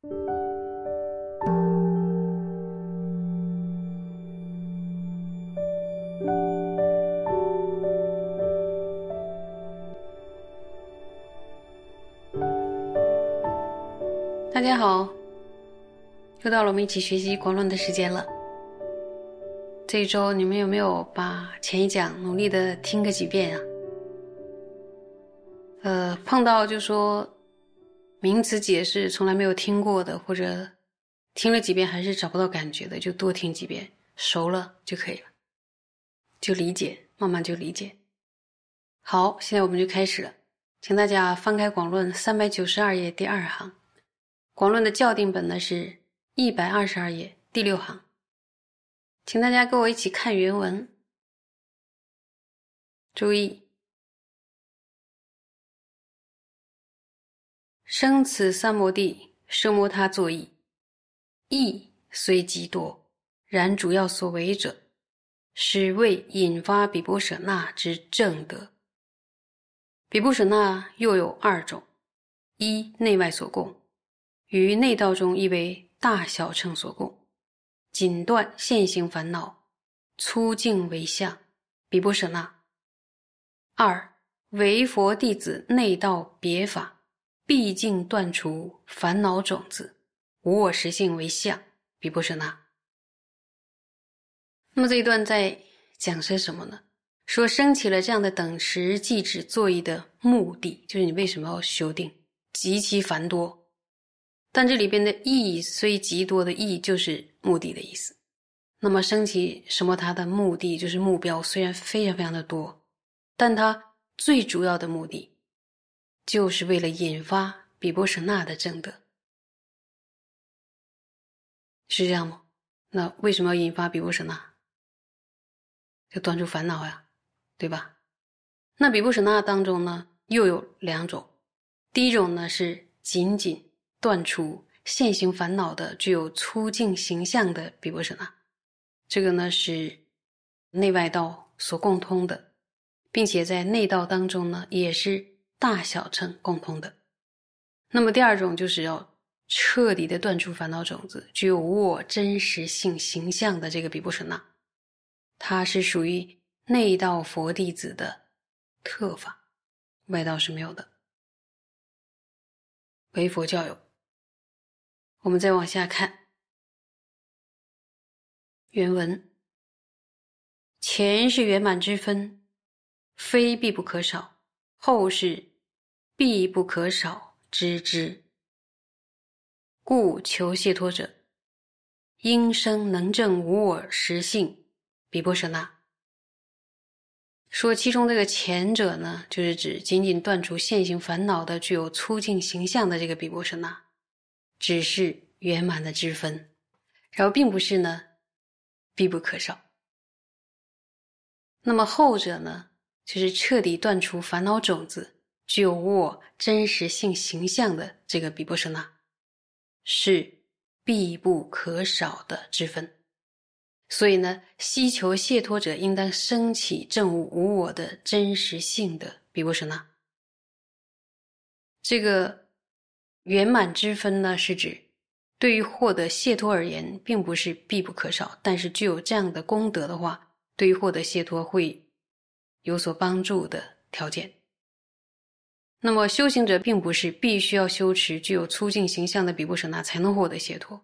大家好，又到了我们一起学习广论的时间了。这一周你们有没有把前一讲努力的听个几遍啊？呃，碰到就说名词解释从来没有听过的，或者听了几遍还是找不到感觉的，就多听几遍，熟了就可以了，就理解，慢慢就理解。好，现在我们就开始了，请大家翻开广论三百九十二页第二行。广论的校订本呢是一百二十二页第六行，请大家跟我一起看原文。注意，生此三摩地，生摩他作意，意虽极多，然主要所为者，是为引发比波舍那之正德。比波舍那又有二种：一内外所供。于内道中，亦为大小乘所供，仅断现行烦恼，粗净为相，比波舍那。二为佛弟子内道别法，毕竟断除烦恼种子，无我实性为相，比波舍那。那么这一段在讲些什么呢？说升起了这样的等持即止作意的目的，就是你为什么要修定，极其繁多。但这里边的意义虽极多的意义就是目的的意思，那么升起什么？它的目的就是目标，虽然非常非常的多，但它最主要的目的，就是为了引发比波舍那的正德，是这样吗？那为什么要引发比波舍那？就断除烦恼呀，对吧？那比波舍那当中呢，又有两种，第一种呢是仅仅。断除现行烦恼的具有粗净形象的比波舍那，这个呢是内外道所共通的，并且在内道当中呢也是大小乘共通的。那么第二种就是要彻底的断除烦恼种子，具有我真实性形象的这个比波舍那，它是属于内道佛弟子的特法，外道是没有的，唯佛教有。我们再往下看原文，前是圆满之分，非必不可少；后是必不可少知之。故求解脱者，应生能证无我实性，比波舍那。说其中这个前者呢，就是指仅仅断除现行烦恼的、具有粗净形象的这个比波舍那。只是圆满的之分，然后并不是呢必不可少。那么后者呢，就是彻底断除烦恼种子、具有我真实性形象的这个比波舍那，是必不可少的之分。所以呢，希求解脱者应当升起证悟无我的真实性的比波舍那。这个。圆满之分呢，是指对于获得解脱而言，并不是必不可少，但是具有这样的功德的话，对于获得解脱会有所帮助的条件。那么修行者并不是必须要修持具有粗净形象的比布舍那才能获得解脱，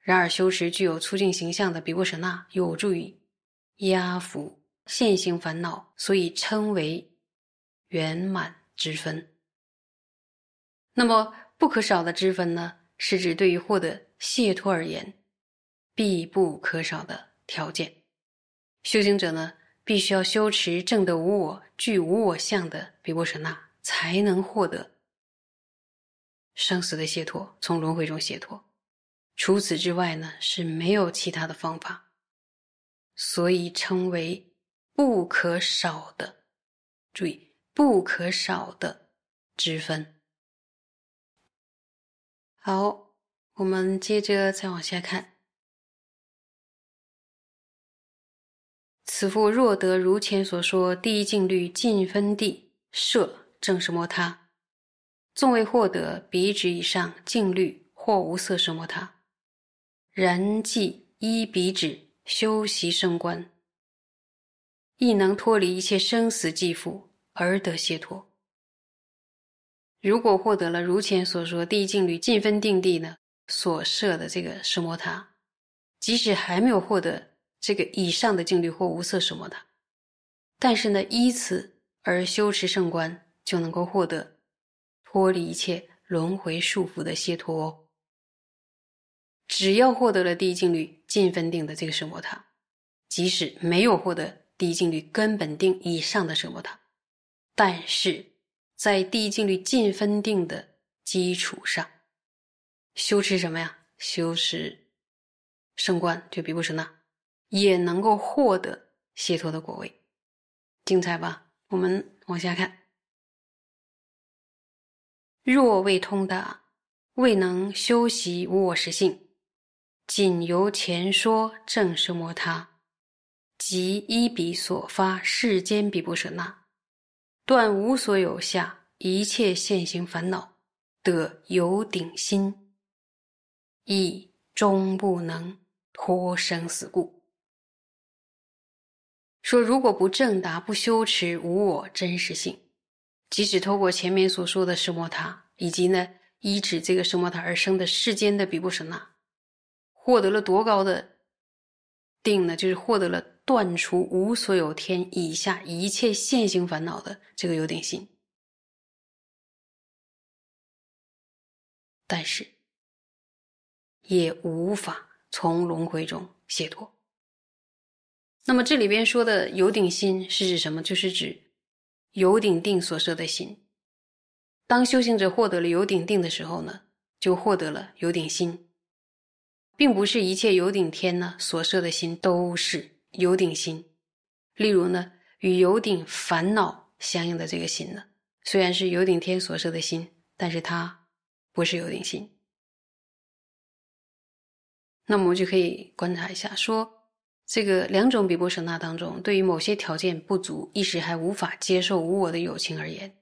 然而修持具有粗净形象的比布舍那有助于压服现行烦恼，所以称为圆满之分。那么。不可少的之分呢，是指对于获得解脱而言，必不可少的条件。修行者呢，必须要修持正得无我、具无我相的比波舍那，才能获得生死的解脱，从轮回中解脱。除此之外呢，是没有其他的方法，所以称为不可少的。注意，不可少的之分。好，我们接着再往下看。此复若得如前所说第一境律尽分地摄正是摩他，纵未获得彼指以上境律，或无色奢摩他，然即依彼止修习升观，亦能脱离一切生死继缚而得解脱。如果获得了如前所说第一境律尽分定地呢所设的这个奢摩他，即使还没有获得这个以上的境律或无色奢摩他，但是呢依此而修持圣观，就能够获得脱离一切轮回束缚的解脱哦。只要获得了第一境律尽分定的这个奢摩他，即使没有获得第一境律根本定以上的奢摩他，但是。在第一境律尽分定的基础上，修持什么呀？修持圣观，就比如说那，也能够获得解脱的果位，精彩吧？我们往下看。若未通达，未能修习无我实性，仅由前说正是摩他，即依彼所发世间比不舍那。断无所有下一切现行烦恼，得有顶心，亦终不能脱生死故。说如果不正达、不修持无我真实性，即使透过前面所说的释摩他，以及呢依止这个释摩他而生的世间的比波舍那，获得了多高的定呢？就是获得了。断除无所有天以下一切现行烦恼的这个有点心，但是也无法从轮回中解脱。那么这里边说的有顶心是指什么？就是指有顶定所设的心。当修行者获得了有顶定的时候呢，就获得了有顶心，并不是一切有顶天呢所设的心都是。有顶心，例如呢，与有顶烦恼相应的这个心呢，虽然是有顶天所设的心，但是它不是有顶心。那么我们就可以观察一下，说这个两种比波舍那当中，对于某些条件不足、一时还无法接受无我的友情而言，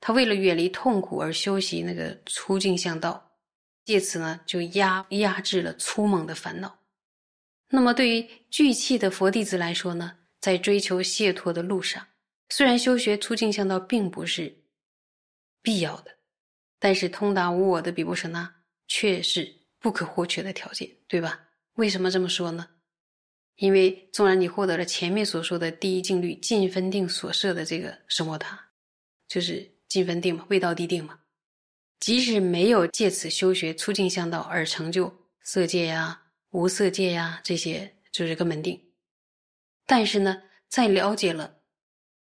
他为了远离痛苦而修习那个粗净向道，借此呢就压压制了粗猛的烦恼。那么，对于聚气的佛弟子来说呢，在追求解脱的路上，虽然修学粗净向道并不是必要的，但是通达无我的比波舍那却是不可或缺的条件，对吧？为什么这么说呢？因为纵然你获得了前面所说的第一定律尽分定所设的这个什摩他，就是尽分定嘛，未到地定嘛，即使没有借此修学促进向道而成就色界呀。无色界呀，这些就是根本定。但是呢，在了解了，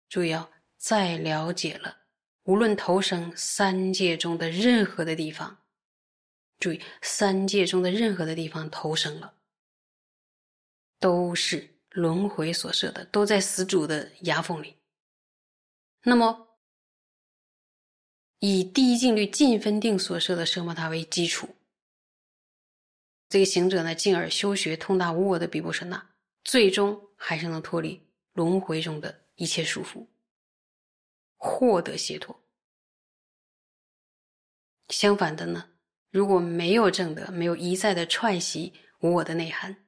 注意啊，在了解了，无论投生三界中的任何的地方，注意三界中的任何的地方投生了，都是轮回所设的，都在死主的牙缝里。那么，以第一境律尽分定所设的奢摩他为基础。这个行者呢，进而修学通达无我的比波舍那，最终还是能脱离轮回中的一切束缚，获得解脱。相反的呢，如果没有正德，没有一再的串习无我的内涵，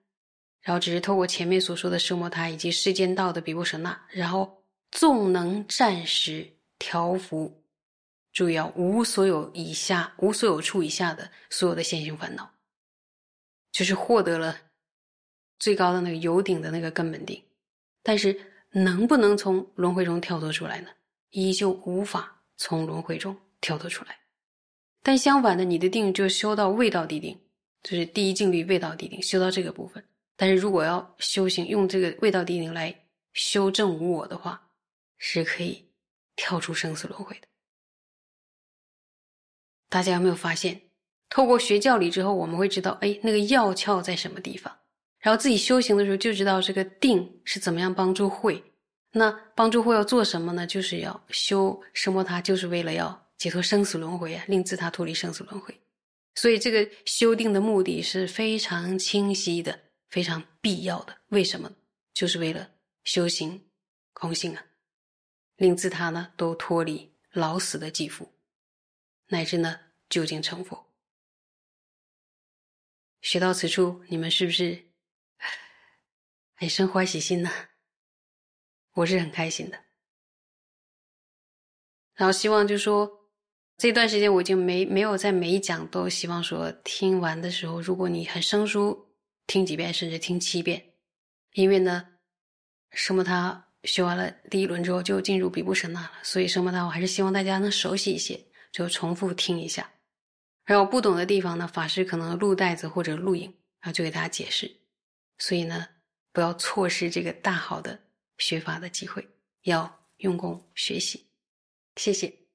然后只是透过前面所说的奢摩他以及世间道的比波舍那，然后纵能暂时调伏，注意啊，无所有以下、无所有处以下的所有的现行烦恼。就是获得了最高的那个有顶的那个根本定，但是能不能从轮回中跳脱出来呢？依旧无法从轮回中跳脱出来。但相反的，你的定就修到未到地定，就是第一境律未到地定，修到这个部分。但是如果要修行用这个味道地定来修正无我的话，是可以跳出生死轮回的。大家有没有发现？透过学教理之后，我们会知道，哎，那个要窍在什么地方。然后自己修行的时候就知道这个定是怎么样帮助慧。那帮助慧要做什么呢？就是要修生摩他，就是为了要解脱生死轮回啊，令自他脱离生死轮回。所以这个修定的目的是非常清晰的，非常必要的。为什么？就是为了修行空性啊，令自他呢都脱离老死的肌缚，乃至呢究竟成佛。学到此处，你们是不是很生欢喜心呢？我是很开心的。然后希望就说这段时间我已经没没有在每一讲都希望说听完的时候，如果你很生疏，听几遍甚至听七遍，因为呢，什么他学完了第一轮之后就进入比布什那了，所以什么他我还是希望大家能熟悉一些，就重复听一下。然后不懂的地方呢，法师可能录带子或者录影，然后就给大家解释。所以呢，不要错失这个大好的学法的机会，要用功学习。谢谢。